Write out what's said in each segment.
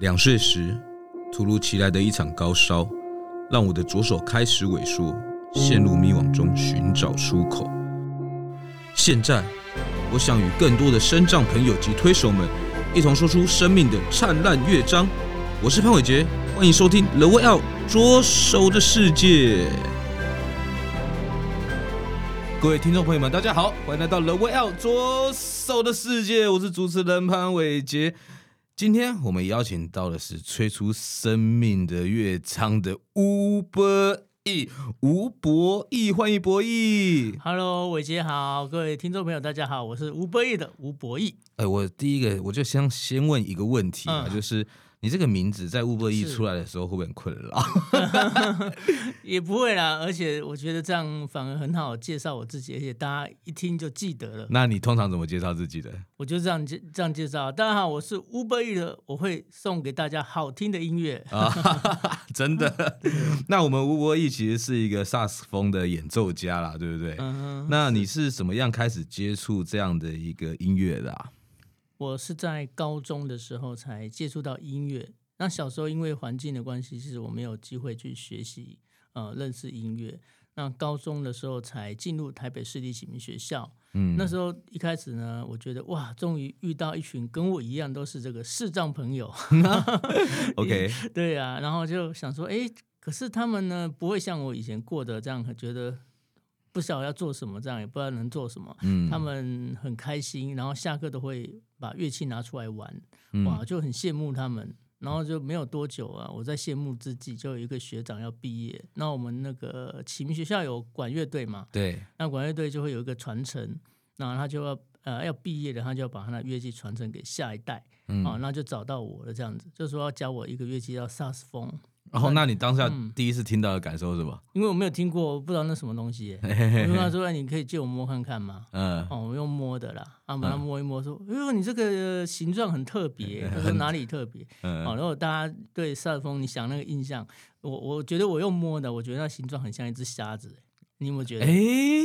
两岁时，突如其来的一场高烧，让我的左手开始萎缩，陷入迷惘中寻找出口。现在，我想与更多的身障朋友及推手们，一同说出生命的灿烂乐章。我是潘伟杰，欢迎收听《The Way Out 左手的世界》。各位听众朋友们，大家好，欢迎来到《The Way Out 左手的世界》，我是主持人潘伟杰。今天我们邀请到的是吹出生命的乐章的吴博义，吴博义，欢迎博义。Hello，伟杰好，各位听众朋友，大家好，我是吴博义的吴博义。哎，我第一个我就想先问一个问题啊，嗯、就是。你这个名字在吴柏毅出来的时候会不会很困扰？也不会啦，而且我觉得这样反而很好介绍我自己，而且大家一听就记得了。那你通常怎么介绍自己的？我就这样介这样介绍。大家好，我是吴柏毅的，我会送给大家好听的音乐啊，真的。那我们吴柏毅其实是一个萨克斯风的演奏家啦，对不对？嗯、那你是怎么样开始接触这样的一个音乐的啊？我是在高中的时候才接触到音乐。那小时候因为环境的关系，其实我没有机会去学习，呃，认识音乐。那高中的时候才进入台北市立启明学校。嗯，那时候一开始呢，我觉得哇，终于遇到一群跟我一样都是这个视障朋友。OK，对啊，然后就想说，哎，可是他们呢，不会像我以前过的这样，觉得。不晓得要做什么，这样也不知道能做什么。嗯，他们很开心，然后下课都会把乐器拿出来玩，嗯、哇，就很羡慕他们。然后就没有多久啊，我在羡慕之际，就有一个学长要毕业。那我们那个启明学校有管乐队嘛？对，那管乐队就会有一个传承，那他就要呃要毕业了，他就要把他的乐器传承给下一代。嗯，啊，那就找到我了，这样子，就说要教我一个乐器叫萨克斯风。然后，那你当下第一次听到的感受是什么？因为我没有听过，我不知道那什么东西。我跟他说：“你可以借我摸看看吗？”嗯，哦，我用摸的啦，啊，把它摸一摸，说：“哎呦，你这个形状很特别。”他说：“哪里特别？” 嗯，然后大家对萨克风，你想那个印象，我我觉得我用摸的，我觉得那形状很像一只虾子。你有没有觉得？哎，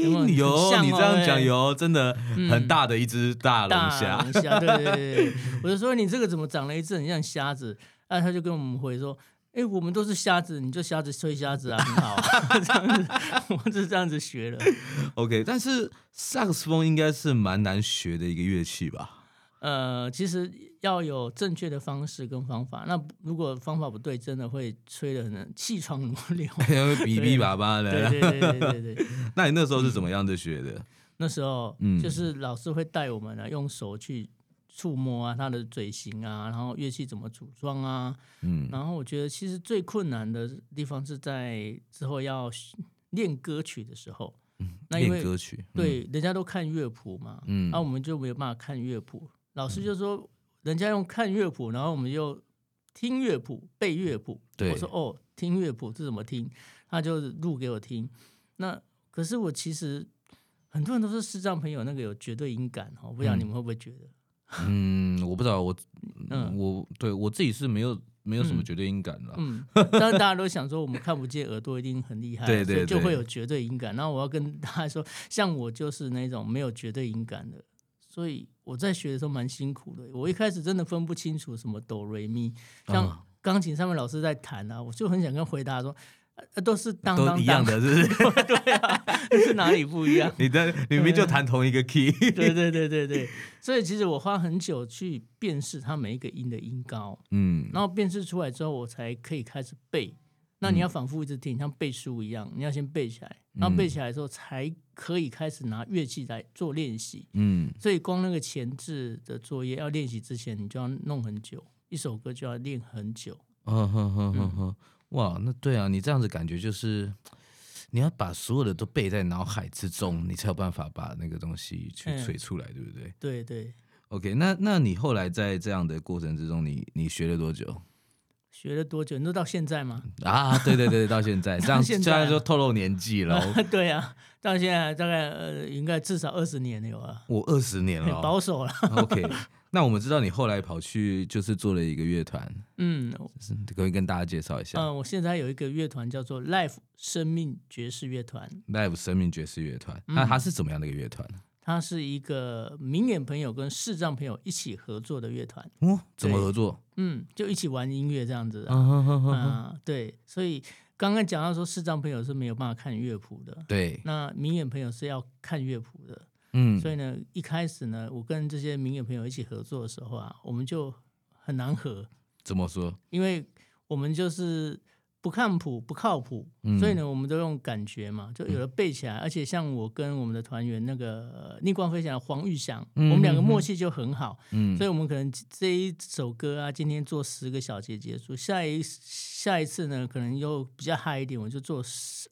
有，你这样讲有，真的很大的一只大龙虾。龙虾，对对对。我就说：“你这个怎么长了一只很像虾子？”啊，他就跟我们回说。哎，我们都是瞎子，你就瞎子吹瞎子啊，很好啊，这样子，我是这样子学的。OK，但是萨克斯风应该是蛮难学的一个乐器吧？呃，其实要有正确的方式跟方法。那如果方法不对，真的会吹的很气喘如牛，会哔哔叭叭的。对对对对对对。那你那时候是怎么样的学的？嗯、那时候，嗯，就是老师会带我们啊，用手去。触摸啊，他的嘴型啊，然后乐器怎么组装啊，嗯，然后我觉得其实最困难的地方是在之后要练歌曲的时候，嗯，那因为歌曲，嗯、对，人家都看乐谱嘛，嗯，那、啊、我们就没有办法看乐谱，老师就说人家用看乐谱，然后我们就听乐谱背乐谱，对，我说哦，听乐谱是怎么听，他就录给我听，那可是我其实很多人都是视障朋友，那个有绝对音感哦，不知道你们会不会觉得？嗯嗯，我不知道，我，嗯，我对我自己是没有没有什么绝对音感的。嗯，当然大家都想说我们看不见，耳朵一定很厉害，对对对，就会有绝对音感。然后我要跟大家说，像我就是那种没有绝对音感的，所以我在学的时候蛮辛苦的。我一开始真的分不清楚什么哆瑞咪，像钢琴上面老师在弹啊，我就很想跟回答说。都是当当一样的，是不是？对啊，是哪里不一样？你的明明就弹同一个 key。对对对对对，所以其实我花很久去辨识它每一个音的音高，嗯，然后辨识出来之后，我才可以开始背。那你要反复一直听，像背书一样，你要先背起来，然后背起来之后，才可以开始拿乐器来做练习。嗯，所以光那个前置的作业要练习之前，你就要弄很久，一首歌就要练很久。嗯哼哼哼哼。哇，那对啊，你这样子感觉就是，你要把所有的都背在脑海之中，你才有办法把那个东西去吹出来，嗯、对不对？对对。OK，那那你后来在这样的过程之中，你你学了多久？学了多久？你都到现在吗？啊，对对对，到现在，这样现在就透露年纪了。对啊，到现在大概呃，应该至少二十年了有啊。我二十年了，保守了。OK。那我们知道你后来跑去就是做了一个乐团，嗯，可以跟大家介绍一下。嗯，我现在有一个乐团叫做 Life 生命爵士乐团。Life 生命爵士乐团，那它是怎么样的一个乐团？它是一个明眼朋友跟视障朋友一起合作的乐团。哦，怎么合作？嗯，就一起玩音乐这样子啊，啊，对，所以刚刚讲到说视障朋友是没有办法看乐谱的，对，那明眼朋友是要看乐谱的，嗯，所以呢，一开始呢，我跟这些明眼朋友一起合作的时候啊，我们就很难合，怎么说？因为我们就是。不看谱不靠谱，嗯、所以呢，我们都用感觉嘛，就有了背起来。嗯、而且像我跟我们的团员那个逆光飞翔的黄玉祥，嗯、我们两个默契就很好。嗯，所以我们可能这一首歌啊，今天做十个小节结束，下一下一次呢，可能又比较嗨一点，我就做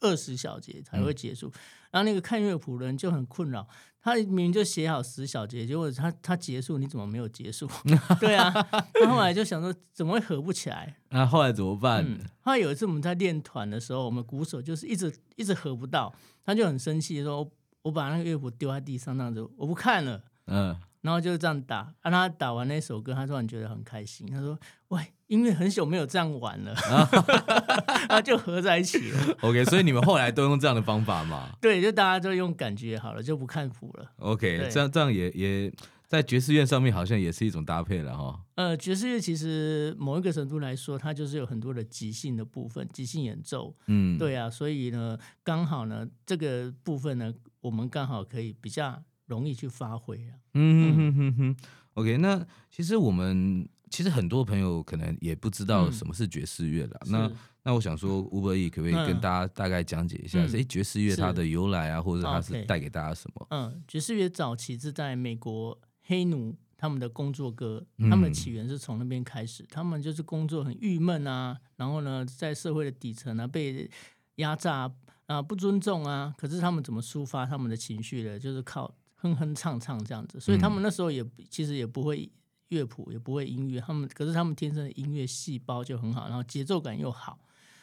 二十小节才会结束。嗯、然后那个看乐谱的人就很困扰。他明明就写好十小节，结果他他结束，你怎么没有结束？对啊，他后来就想说，怎么会合不起来？那、啊、后来怎么办、嗯？后来有一次我们在练团的时候，我们鼓手就是一直一直合不到，他就很生气，说：“我把那个乐谱丢在地上，那样子我不看了。”嗯。然后就这样打，啊，他打完那首歌，他突然觉得很开心。他说：“喂，音乐很久没有这样玩了。”他就合在一起了。OK，所以你们后来都用这样的方法嘛？对，就大家都用感觉好了，就不看谱了。OK，对这样这样也也在爵士乐上面好像也是一种搭配了哈。呃，爵士乐其实某一个程度来说，它就是有很多的即兴的部分，即兴演奏。嗯，对啊，所以呢，刚好呢，这个部分呢，我们刚好可以比较。容易去发挥啊，嗯哼哼哼哼，OK，那其实我们其实很多朋友可能也不知道什么是爵士乐的，嗯、那那我想说吴伯义可不可以跟大家大概讲解一下，哎、嗯，爵士乐它的由来啊，或者它是带给大家什么？嗯，爵士乐早期是在美国黑奴他们的工作歌，他们的起源是从那边开始，嗯、他们就是工作很郁闷啊，然后呢，在社会的底层呢被压榨啊，不尊重啊，可是他们怎么抒发他们的情绪的？就是靠。哼哼唱唱这样子，所以他们那时候也其实也不会乐谱，也不会音乐，他们可是他们天生的音乐细胞就很好，然后节奏感又好，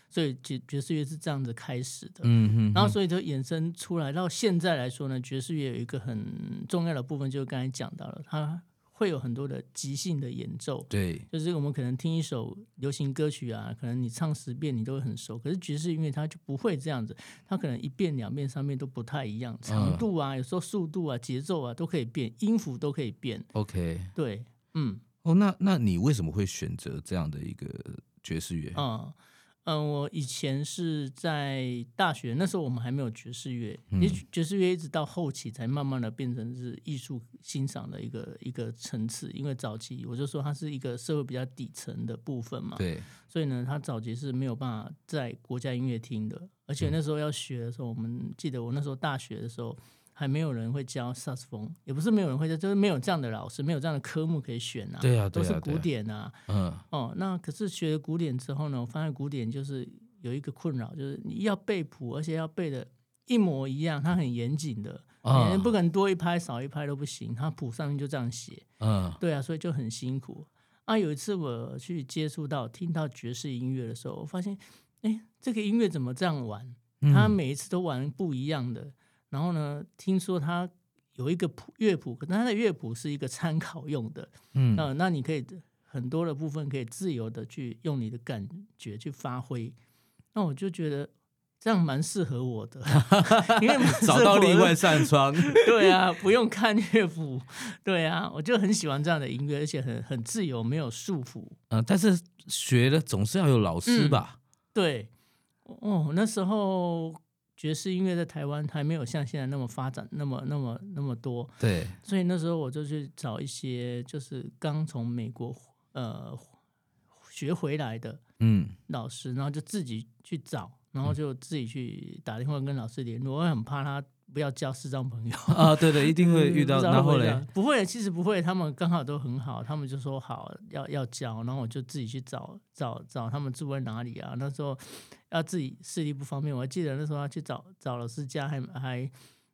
所以爵爵士乐是这样子开始的。嗯哼哼，然后所以就衍生出来到现在来说呢，爵士乐有一个很重要的部分，就是刚才讲到了它。会有很多的即兴的演奏，对，就是我们可能听一首流行歌曲啊，可能你唱十遍你都会很熟，可是爵士音乐它就不会这样子，它可能一遍两遍三遍都不太一样，长度啊，有时候速度啊，节奏啊都可以变，音符都可以变。OK，对，嗯，哦，那那你为什么会选择这样的一个爵士乐？嗯。嗯，我以前是在大学，那时候我们还没有爵士乐，嗯、爵士乐一直到后期才慢慢的变成是艺术欣赏的一个一个层次。因为早期我就说它是一个社会比较底层的部分嘛，对，所以呢，它早期是没有办法在国家音乐厅的，而且那时候要学的时候，我们记得我那时候大学的时候。还没有人会教萨克斯风，也不是没有人会教，就是没有这样的老师，没有这样的科目可以选啊。对啊，都是古典啊。嗯、啊。哦，那可是学了古典之后呢，我发现古典就是有一个困扰，就是你要背谱，而且要背的一模一样，它很严谨的，啊、不可能多一拍少一拍都不行，它谱上面就这样写。嗯、啊。对啊，所以就很辛苦啊。有一次我去接触到听到爵士音乐的时候，我发现，哎，这个音乐怎么这样玩？他每一次都玩不一样的。嗯然后呢，听说他有一个谱乐谱，可他的乐谱是一个参考用的，嗯，那那你可以很多的部分可以自由的去用你的感觉去发挥，那我就觉得这样蛮适合我的，因为找到另外扇窗，对啊，不用看乐谱，对啊，我就很喜欢这样的音乐，而且很很自由，没有束缚。嗯，但是学的总是要有老师吧？嗯、对，哦，那时候。爵士音乐在台湾还没有像现在那么发展，那么那么那么多。对，所以那时候我就去找一些，就是刚从美国呃学回来的嗯老师，嗯、然后就自己去找，然后就自己去打电话跟老师联络。我很怕他。不要交视障朋友啊！对对，一定会 遇到。然后嘞，不会，其实不会，他们刚好都很好，他们就说好要要交，然后我就自己去找找找他们住在哪里啊。那时候要自己视力不方便，我还记得那时候要去找找老师家还还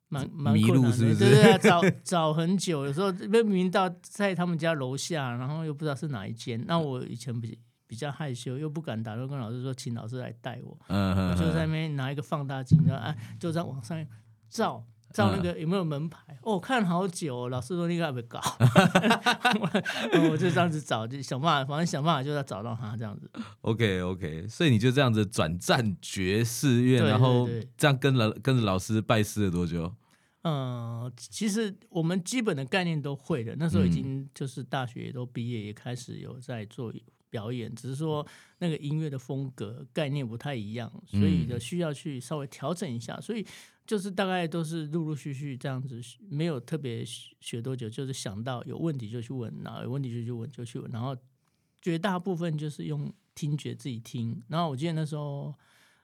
蛮蛮困难的，路是是对对啊，找 找很久，有时候明明到在他们家楼下，然后又不知道是哪一间。那我以前比比较害羞，又不敢打电话跟老师说，请老师来带我，嗯嗯，我就在那边拿一个放大镜，然后啊，就在往上。照照那个有没有门牌？嗯、哦，看好久、哦。老师说你该不会搞，我就这样子找，就想办法，反正想办法就要找到他这样子。OK OK，所以你就这样子转战爵士乐，然后这样跟了跟着老师拜师了多久？嗯，其实我们基本的概念都会的。那时候已经就是大学也都毕业，也开始有在做表演，只是说那个音乐的风格概念不太一样，所以的需要去稍微调整一下。所以就是大概都是陆陆续续这样子，没有特别学多久，就是想到有问题就去问，然后有问题就去问就去问，然后绝大部分就是用听觉自己听。然后我记得那时候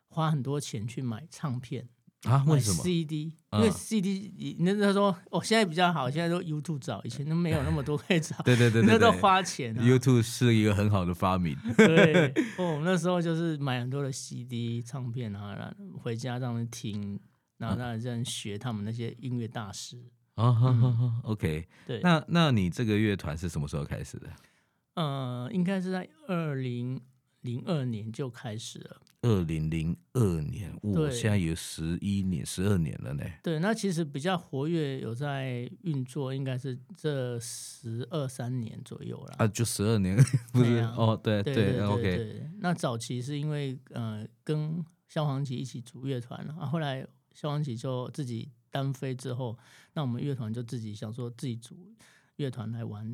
花很多钱去买唱片。啊？为什么？CD，因为 CD，你那时候哦，现在比较好，现在都 YouTube 找，以前都没有那么多可以找。对对对，那都花钱。YouTube 是一个很好的发明。对，哦，那时候就是买很多的 CD 唱片啊，然后回家这样听，然后让人学他们那些音乐大师。啊哈哈，OK。对，那那你这个乐团是什么时候开始的？呃，应该是在二零零二年就开始了。二零零二年，我现在有十一年、十二年了呢。对，那其实比较活跃，有在运作，应该是这十二三年左右了。啊，就十二年，不是？啊、哦，对对，对，对，对，对，OK。那早期是因为呃，跟萧煌奇一起组乐团，啊，后来萧煌奇就自己单飞之后，那我们乐团就自己想说自己组。乐团来玩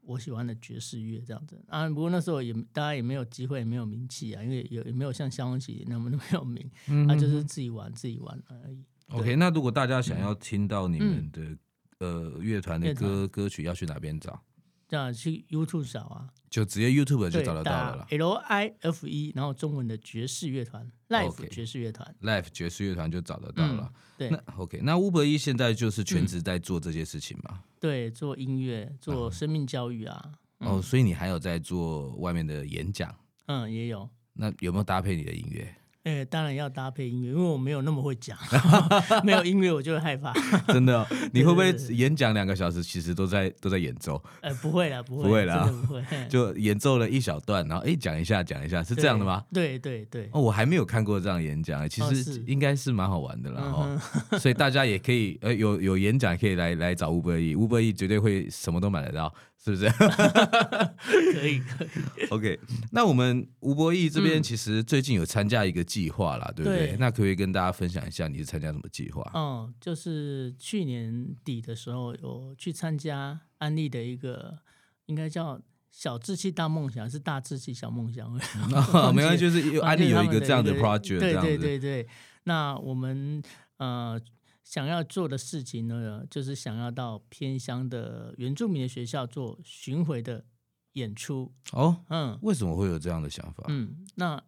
我喜欢的爵士乐这样子啊，不过那时候也大家也没有机会，也没有名气啊，因为也也没有像萧煌奇那么 那么有名，他、嗯啊、就是自己玩自己玩而已。OK，那如果大家想要听到你们的、嗯、呃乐团的歌歌曲，要去哪边找？这样去 YouTube 找啊，就直接 YouTube 就找得到了。L I F E，然后中文的爵士乐团，Live 爵士乐团，Live 爵士乐团就找得到了。嗯、对，那 OK，那乌伯一现在就是全职在做这些事情嘛？对，做音乐，做生命教育啊。嗯、哦，所以你还有在做外面的演讲？嗯，也有。那有没有搭配你的音乐？哎、欸，当然要搭配音乐，因为我没有那么会讲，没有音乐我就会害怕。真的、哦，你会不会演讲两个小时，其实都在都在演奏？哎、欸，不会啦，不会，不会啦，不会。就演奏了一小段，然后哎，讲一下，讲一下，是这样的吗？对对对。哦，我还没有看过这样演讲，其实应该是蛮好玩的啦。哦，所以大家也可以，呃，有有演讲可以来来找吴伯义，吴伯义绝对会什么都买得到。是不是？可以可以。OK，那我们吴博义这边其实最近有参加一个计划啦，嗯、对不对？对，那可不可以跟大家分享一下你是参加什么计划？嗯，就是去年底的时候有去参加安利的一个，应该叫小志气大梦想，是大志气小梦想。哦、没关系，就是安利有一个这样的 project，对对对对。那我们呃。想要做的事情呢，就是想要到偏乡的原住民的学校做巡回的演出。哦，嗯，为什么会有这样的想法？嗯，那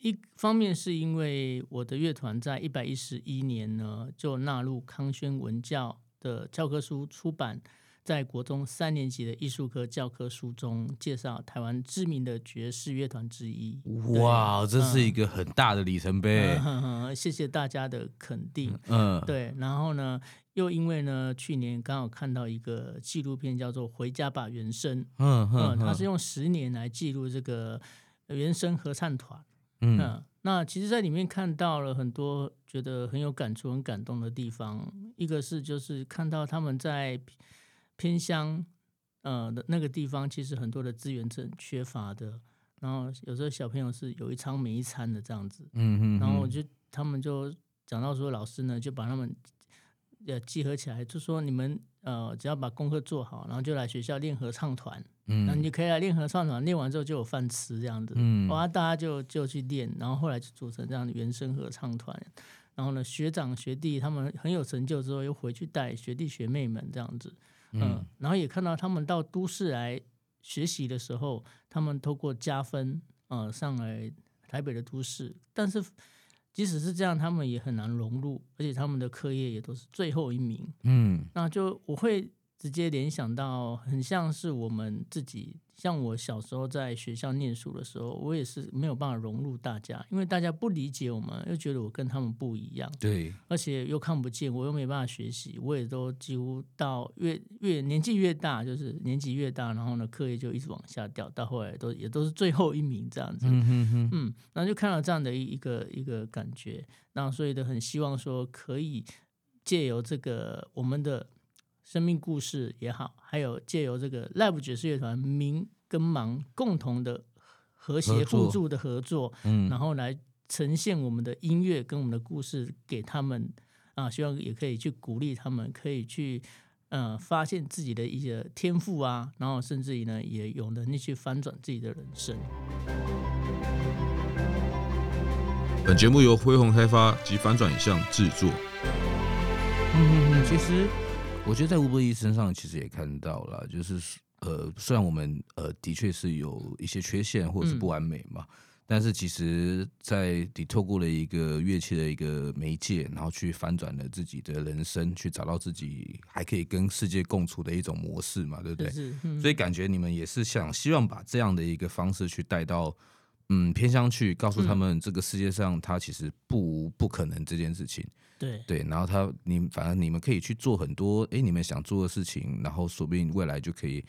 一方面是因为我的乐团在一百一十一年呢，就纳入康轩文教的教科书出版。在国中三年级的艺术科教科书中介绍台湾知名的爵士乐团之一。哇，这是一个很大的里程碑。嗯嗯嗯。谢谢大家的肯定。嗯，对。然后呢，又因为呢，去年刚好看到一个纪录片，叫做《回家吧原声》。嗯嗯，它是用十年来记录这个原声合唱团。嗯，那其实，在里面看到了很多觉得很有感触、很感动的地方。一个是就是看到他们在。偏乡，呃的那个地方，其实很多的资源是很缺乏的。然后有时候小朋友是有一餐没一餐的这样子。嗯嗯。然后我就他们就讲到说，老师呢就把他们呃集合起来，就说你们呃只要把功课做好，然后就来学校练合唱团。嗯。那你就可以来练合唱团，练完之后就有饭吃这样子。嗯。哇，大家就就去练，然后后来就组成这样的原声合唱团。然后呢，学长学弟他们很有成就之后，又回去带学弟学妹们这样子。嗯、呃，然后也看到他们到都市来学习的时候，他们透过加分，呃，上来台北的都市，但是即使是这样，他们也很难融入，而且他们的课业也都是最后一名。嗯，那就我会直接联想到，很像是我们自己。像我小时候在学校念书的时候，我也是没有办法融入大家，因为大家不理解我们，又觉得我跟他们不一样。对，而且又看不见，我又没办法学习，我也都几乎到越越年纪越大，就是年纪越大，然后呢，课业就一直往下掉，到后来都也都是最后一名这样子。嗯哼哼，嗯，然后就看到这样的一一个一个感觉，那所以都很希望说可以借由这个我们的。生命故事也好，还有借由这个 Live 爵士乐团明跟盲共同的和谐互助的合作，嗯，然后来呈现我们的音乐跟我们的故事给他们，啊，希望也可以去鼓励他们，可以去呃发现自己的一些天赋啊，然后甚至于呢，也有能力去翻转自己的人生。本节目由恢宏开发及翻转影像制作。嗯嗯，其实我觉得在 Uber Eats 身上，其实也看到了，就是。呃，虽然我们呃的确是有一些缺陷或者是不完美嘛，嗯、但是其实，在你透过了一个乐器的一个媒介，然后去翻转了自己的人生，去找到自己还可以跟世界共处的一种模式嘛，对不对？嗯、所以感觉你们也是想希望把这样的一个方式去带到嗯偏乡去，告诉他们这个世界上它其实不不可能这件事情。对对，然后他你反正你们可以去做很多哎你们想做的事情，然后说不定未来就可以。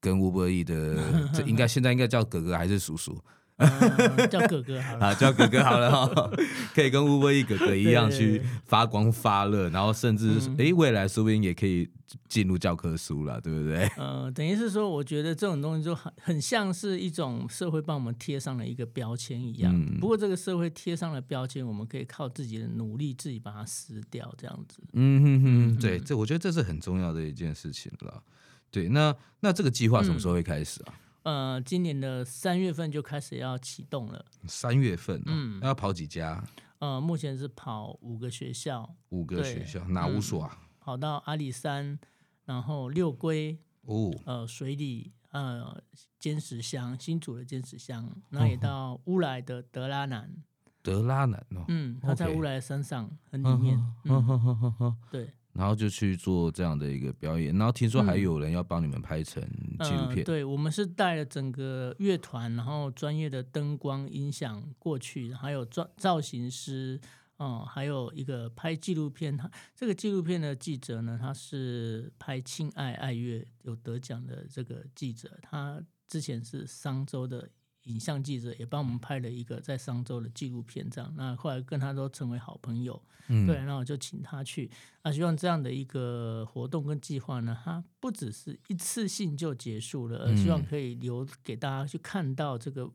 跟 Uber Eats 的，这应该现在应该叫哥哥还是叔叔？嗯、叫哥哥好了，叫哥哥好了哈，可以跟 Uber Eats 哥哥一样去发光发热，然后甚至哎、嗯，未来说不定也可以进入教科书了，对不对？呃，等于是说，我觉得这种东西就很很像是一种社会帮我们贴上了一个标签一样。嗯、不过这个社会贴上了标签，我们可以靠自己的努力自己把它撕掉，这样子。嗯哼哼，对，这我觉得这是很重要的一件事情了。对，那那这个计划什么时候会开始啊？嗯、呃，今年的三月份就开始要启动了。三月份、哦，嗯，要跑几家？呃，目前是跑五个学校。五个学校，哪五所啊、嗯？跑到阿里山，然后六龟，哦，呃，水里，呃，尖石乡，新竹的尖石乡，那也到乌来的德拉南。德拉南哦，嗯，他在乌来山上很里面，嗯，对。然后就去做这样的一个表演，然后听说还有人要帮你们拍成纪录片。嗯呃、对，我们是带了整个乐团，然后专业的灯光音响过去，还有造造型师，哦、呃，还有一个拍纪录片。他这个纪录片的记者呢，他是拍《亲爱爱乐》有得奖的这个记者，他之前是商周的。影像记者也帮我们拍了一个在商周的纪录片，这样，那后来跟他都成为好朋友，嗯，对，那我就请他去，那，希望这样的一个活动跟计划呢，它不只是一次性就结束了，而希望可以留给大家去看到这个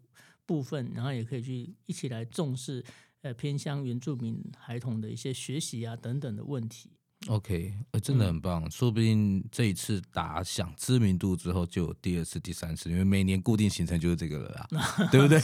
部分，然后也可以去一起来重视，呃，偏乡原住民孩童的一些学习啊等等的问题。OK，呃，真的很棒，嗯、说不定这一次打响知名度之后，就有第二次、第三次，因为每年固定行程就是这个了啦，对不对？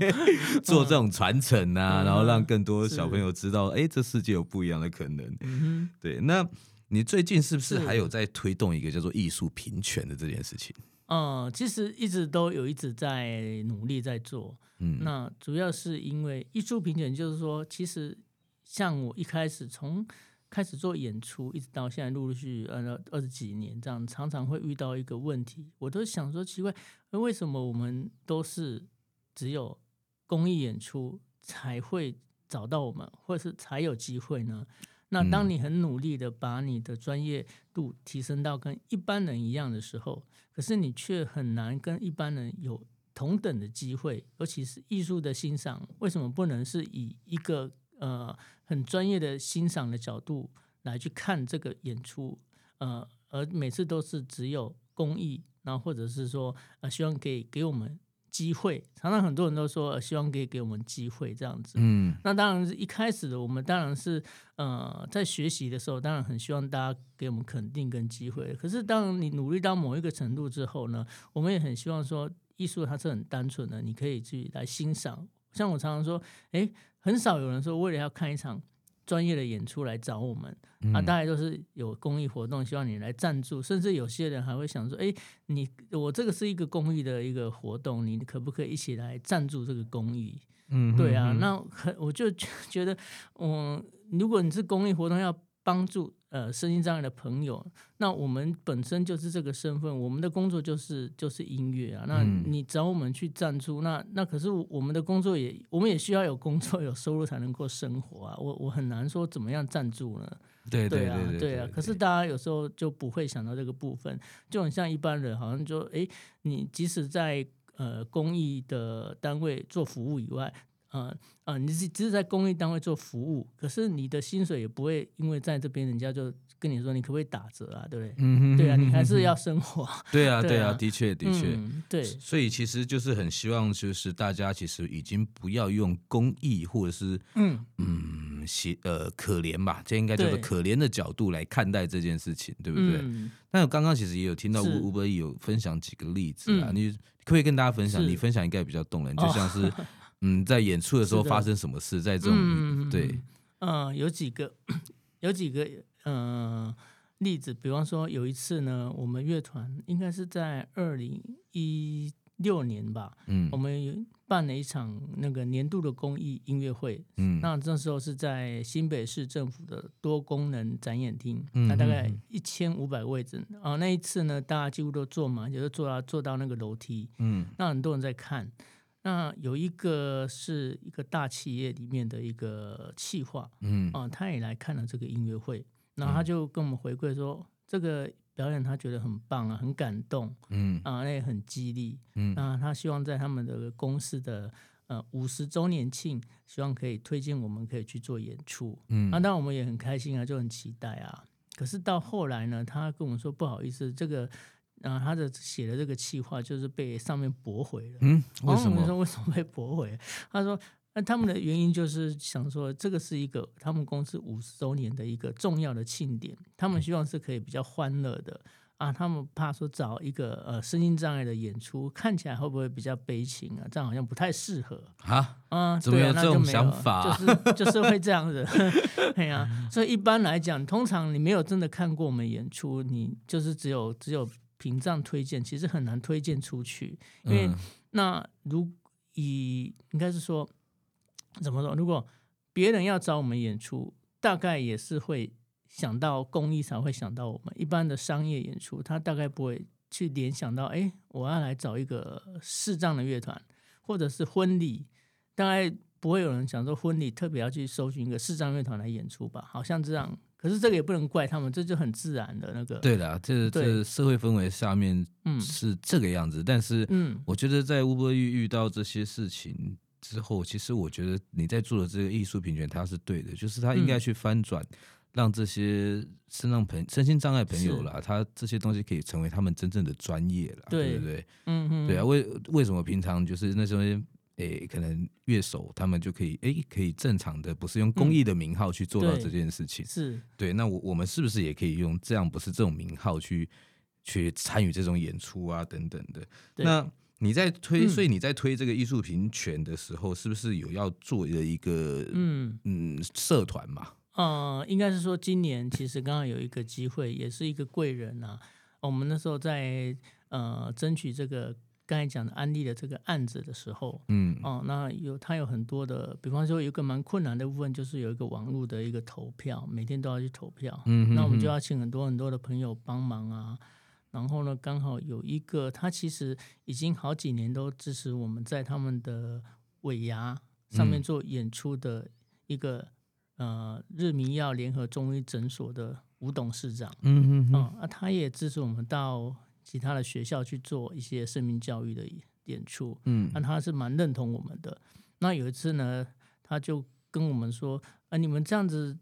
做这种传承啊，嗯、然后让更多小朋友知道，哎是，这世界有不一样的可能。嗯、对，那你最近是不是还有在推动一个叫做艺术平权的这件事情？嗯，其实一直都有一直在努力在做。嗯，那主要是因为艺术平权，就是说，其实像我一开始从开始做演出，一直到现在陆陆续续呃二十几年这样，常常会遇到一个问题，我都想说奇怪，为什么我们都是只有公益演出才会找到我们，或者是才有机会呢？那当你很努力的把你的专业度提升到跟一般人一样的时候，可是你却很难跟一般人有同等的机会，尤其是艺术的欣赏，为什么不能是以一个呃，很专业的欣赏的角度来去看这个演出，呃，而每次都是只有公益，然后或者是说，呃，希望给给我们机会。常常很多人都说，呃，希望可以给我们机会这样子。嗯，那当然是一开始的我们当然是，呃，在学习的时候，当然很希望大家给我们肯定跟机会。可是当你努力到某一个程度之后呢，我们也很希望说，艺术它是很单纯的，你可以去来欣赏。像我常常说，哎。很少有人说为了要看一场专业的演出来找我们，嗯、啊，大概都是有公益活动，希望你来赞助，甚至有些人还会想说，哎，你我这个是一个公益的一个活动，你可不可以一起来赞助这个公益？嗯对啊，那我就觉得，嗯，如果你是公益活动要帮助。呃，身心障碍的朋友，那我们本身就是这个身份，我们的工作就是就是音乐啊。那你找我们去赞助，那那可是我们的工作也，我们也需要有工作有收入才能够生活啊。我我很难说怎么样赞助呢？对对啊对对啊！可是大家有时候就不会想到这个部分，就很像一般人，好像就哎，你即使在呃公益的单位做服务以外。呃呃，你是只是在公益单位做服务，可是你的薪水也不会因为在这边人家就跟你说你可不可以打折啊，对不对？嗯哼，对啊，你还是要生活。对啊，对啊，的确的确，嗯，对。所以其实就是很希望，就是大家其实已经不要用公益或者是嗯嗯嗯，写呃可怜吧，这应该叫做可怜的角度来看待这件事情，对，对不对？嗯、但我刚刚其实也有听到吴吴伯有分享几个例子啊，嗯、你可不可以跟大家分享？你分享应该比较动人，就像是、哦、嗯，在演出的时候发生什么事，在这种、嗯、对，嗯，有几个 有几个嗯例子，比方说有一次呢，我们乐团应该是在二零一六年吧，嗯，我们有。办了一场那个年度的公益音乐会，嗯，那这时候是在新北市政府的多功能展演厅，那大概一千五百位置啊。那一次呢，大家几乎都坐满，就是坐到坐到那个楼梯，嗯，那很多人在看。那有一个是一个大企业里面的一个企划，嗯，啊，他也来看了这个音乐会，然后他就跟我们回馈说这个。表演他觉得很棒啊，很感动，嗯。啊，那也很激励，嗯。啊，他希望在他们的公司的呃五十周年庆，希望可以推荐我们可以去做演出，嗯，啊，当然我们也很开心啊，就很期待啊。可是到后来呢，他跟我们说不好意思，这个啊，他的写的这个企划就是被上面驳回了，嗯，为什么？我们说为什么被驳回？他说。那他们的原因就是想说，这个是一个他们公司五十周年的一个重要的庆典，他们希望是可以比较欢乐的啊。他们怕说找一个呃身心障碍的演出，看起来会不会比较悲情啊？这样好像不太适合啊。啊，怎么有这种想法？就是 就是会这样子。对呀、啊，所以一般来讲，通常你没有真的看过我们演出，你就是只有只有凭这样推荐，其实很难推荐出去。因为那如以应该是说。怎么说？如果别人要找我们演出，大概也是会想到公益才会想到我们。一般的商业演出，他大概不会去联想到，哎，我要来找一个视障的乐团，或者是婚礼，大概不会有人想说婚礼特别要去搜寻一个视障乐团来演出吧？好像这样。可是这个也不能怪他们，这就很自然的那个。对的，这这社会氛围下面是这个样子。嗯、但是，嗯，我觉得在乌波遇遇到这些事情。之后，其实我觉得你在做的这个艺术平权，它是对的，就是他应该去翻转，让这些身障朋身心障碍朋友啦，他这些东西可以成为他们真正的专业了，对不对？嗯嗯，对啊，为为什么平常就是那时候，诶，可能乐手他们就可以，诶，可以正常的，不是用公益的名号去做到这件事情，是对。那我我们是不是也可以用这样，不是这种名号去去参与这种演出啊，等等的？那。你在推，所以你在推这个艺术平权的时候，是不是有要做的一个嗯嗯社团嘛？呃，应该是说今年其实刚刚有一个机会，也是一个贵人啊。我们那时候在呃争取这个刚才讲的安利的这个案子的时候，嗯。哦，那有他有很多的，比方说有一个蛮困难的部分，就是有一个网络的一个投票，每天都要去投票。嗯哼哼，那我们就要请很多很多的朋友帮忙啊。然后呢，刚好有一个，他其实已经好几年都支持我们在他们的尾牙上面做演出的一个、嗯、呃日明耀联合中医诊所的吴董事长，嗯嗯嗯，啊，他也支持我们到其他的学校去做一些生命教育的演出，嗯，那他是蛮认同我们的。那有一次呢，他就跟我们说，啊，你们这样子。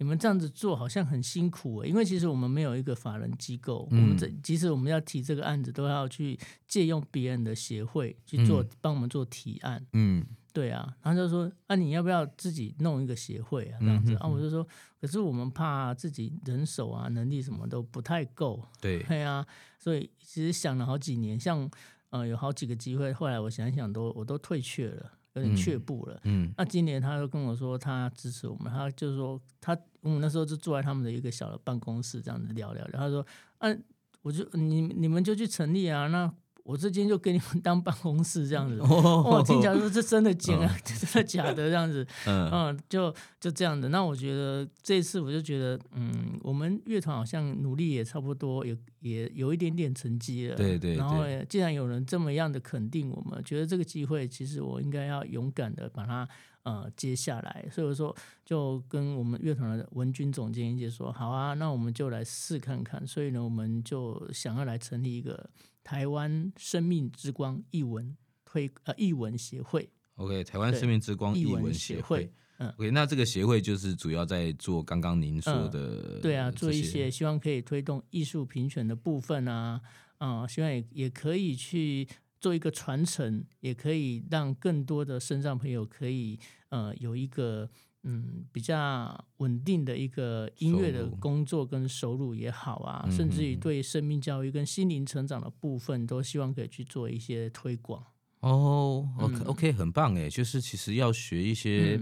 你们这样子做好像很辛苦，因为其实我们没有一个法人机构，嗯、我们这即使我们要提这个案子，都要去借用别人的协会去做，嗯、帮我们做提案。嗯，对啊，然后就说啊，你要不要自己弄一个协会啊？这样子、嗯、啊，我就说，可是我们怕自己人手啊、能力什么都不太够。对，对啊，所以其实想了好几年，像呃有好几个机会，后来我想想都我都退却了。有点却步了。嗯，那今年他就跟我说他支持我们，他就是说他我们那时候就坐在他们的一个小的办公室这样子聊聊，然后他说，嗯、啊，我就你你们就去成立啊，那。我这间就给你们当办公室这样子，哦，听起来说这真的假的，真的假的这样子，嗯，就就这样的。那我觉得这一次我就觉得，嗯，我们乐团好像努力也差不多，也也有一点点成绩了。对对。然后既然有人这么样的肯定我们，觉得这个机会其实我应该要勇敢的把它呃接下来。所以我说就跟我们乐团的文军总监一起说，好啊，那我们就来试看看。所以呢，我们就想要来成立一个。台湾生命之光艺文推呃艺文协会，OK，台湾生命之光艺文协会，嗯，OK，那这个协会就是主要在做刚刚您说的，嗯，对啊，做一些希望可以推动艺术评选的部分啊，啊，嗯，希望也也可以去做一个传承，也可以让更多的身障朋友可以呃有一个嗯比较稳定的一个音乐的工作跟收入也好啊，甚至于对生命教育跟心灵成长的部分，都希望可以去做一些推广。哦，OK OK，很棒哎，就是其实要学一些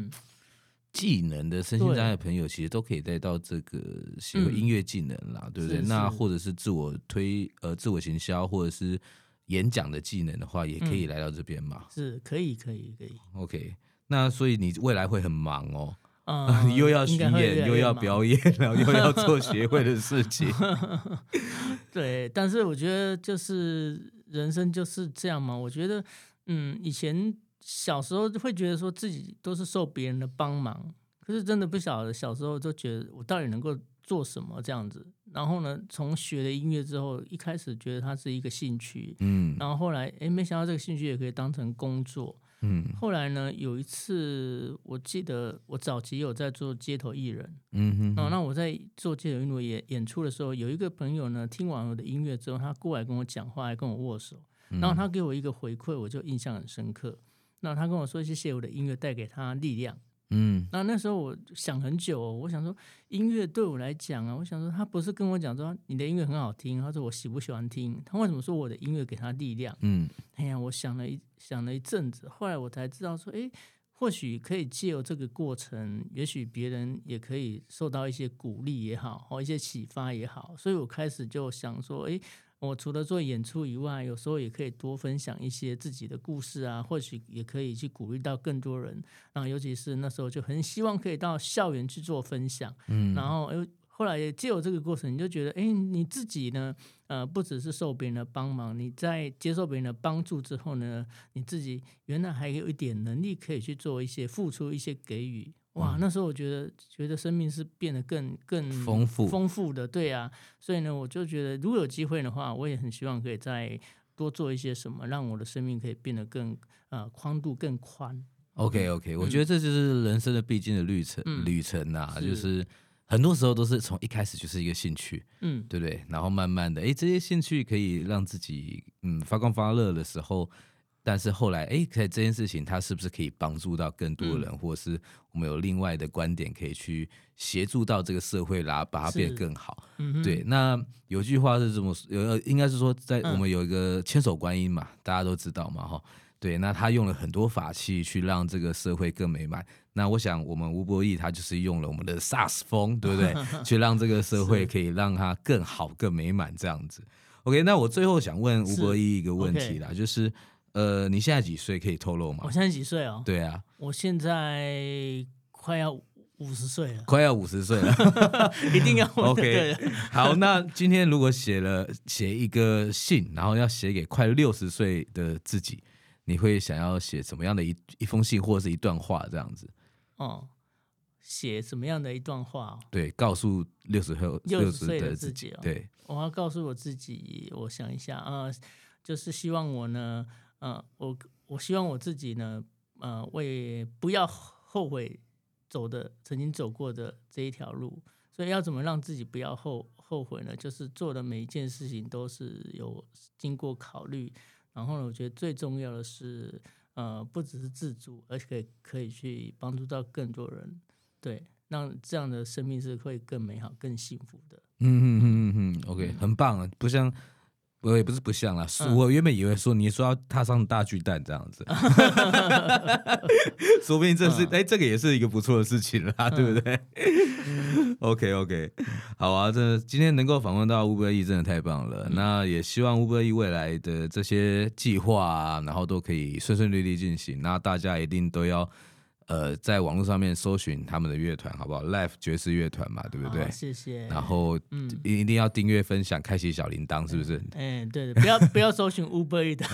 技能的身心障碍朋友，其实都可以带到这个学音乐技能啦，对不对？那或者是自我推呃自我行销，或者是演讲的技能的话，也可以来到这边嘛。是可以可以可以。OK，那所以你未来会很忙哦，又要巡演，又要表演，然后又要做协会的事情。对，但是我觉得就是人生就是这样嘛，我觉得。嗯，以前小时候会觉得说自己都是受别人的帮忙，可是真的不晓得小时候就觉得我到底能够做什么这样子。然后呢，从学了音乐之后，一开始觉得它是一个兴趣，嗯，然后后来哎，没想到这个兴趣也可以当成工作，嗯。后来呢，有一次我记得我早期有在做街头艺人，嗯哼，哼，那我在做街头艺人演演出的时候，有一个朋友呢，听完我的音乐之后，他过来跟我讲话，还跟我握手。然后他给我一个回馈，我就印象很深刻。那他跟我说：“谢谢我的音乐带给他力量。”嗯，那那时候我想很久，哦，我想说音乐对我来讲啊，我想说他不是跟我讲说你的音乐很好听，他说我喜不喜欢听？他为什么说我的音乐给他力量？嗯，哎呀，我想了一想了一阵子，后来我才知道说，哎，或许可以借由这个过程，也许别人也可以受到一些鼓励也好，或一些启发也好，所以我开始就想说，哎。我除了做演出以外，有时候也可以多分享一些自己的故事啊，或许也可以去鼓励到更多人。然后，尤其是那时候就很希望可以到校园去做分享。嗯，然后，又，后来也借由这个过程，你就觉得，诶，你自己呢，呃，不只是受别人的帮忙，你在接受别人的帮助之后呢，你自己原来还有一点能力可以去做一些付出，一些给予。哇，那时候我觉得觉得生命是变得更更丰富丰富的，对啊，所以呢，我就觉得如果有机会的话，我也很希望可以再多做一些什么，让我的生命可以变得更呃宽度更宽。OK OK，嗯，我觉得这就是人生的必经的旅程，嗯，旅程啊，就是很多时候都是从一开始就是一个兴趣，嗯，对不对？然后慢慢的，哎，这些兴趣可以让自己嗯发光发热的时候。但是后来，哎，可以这件事情，它是不是可以帮助到更多人，嗯、或是我们有另外的观点可以去协助到这个社会啦，把它变得更好？嗯、对。那有句话是这么说，有应该是说，在我们有一个千手观音嘛，嗯、大家都知道嘛，哈。对。那他用了很多法器去让这个社会更美满。那我想，我们吴博义他就是用了我们的萨斯风，对不对？去让这个社会可以让它更好、更美满这样子。OK。那我最后想问吴博义一个问题啦，是就是。呃，你现在几岁？可以透露吗？我现在几岁哦？对啊，我现在快要五十岁了，快要五十岁了，一定要 OK。好，那今天如果写了写一个信，然后要写给快六十岁的自己，你会想要写什么样的一一封信，或者是一段话这样子？哦，写什么样的一段话？对，告诉六十后六十岁的自己。哦，对，我要告诉我自己，我想一下啊，呃，就是希望我呢。嗯、呃，我我希望我自己呢，呃，为不要后悔走的曾经走过的这一条路，所以要怎么让自己不要后后悔呢？就是做的每一件事情都是有经过考虑，然后呢，我觉得最重要的是，呃，不只是自主，而且可以可以去帮助到更多人，对，让这样的生命是会更美好、更幸福的。嗯嗯嗯嗯嗯，OK，很棒啊，不像。我也不是不像啦，我原本以为说你说要踏上大巨蛋这样子，说不定这是哎、欸，这个也是一个不错的事情啦，对不对？OK OK，好啊，这今天能够访问到乌龟一真的太棒了，那也希望乌龟一未来的这些计划啊，然后都可以顺顺利利进行，那大家一定都要。呃，在网络上面搜寻他们的乐团，好不好？Live 爵士乐团嘛，对不对？谢谢。然后，嗯，一定要订阅、分享、开启小铃铛，是不是？哎，对对，不要不要搜寻 Uber E 的，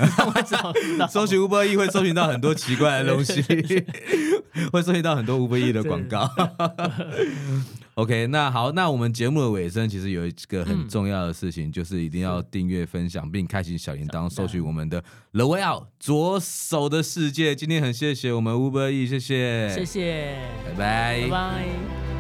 搜寻 Uber E 会搜寻到很多奇怪的东西，会搜寻到很多 Uber E 的广告。OK，那好，那我们节目的尾声其实有一个很重要的事情，嗯、就是一定要订阅、分享并开启小铃铛，收取我们的 The Way Out 左手的世界。今天很谢谢我们吴柏毅，谢谢，谢谢，拜拜，拜拜。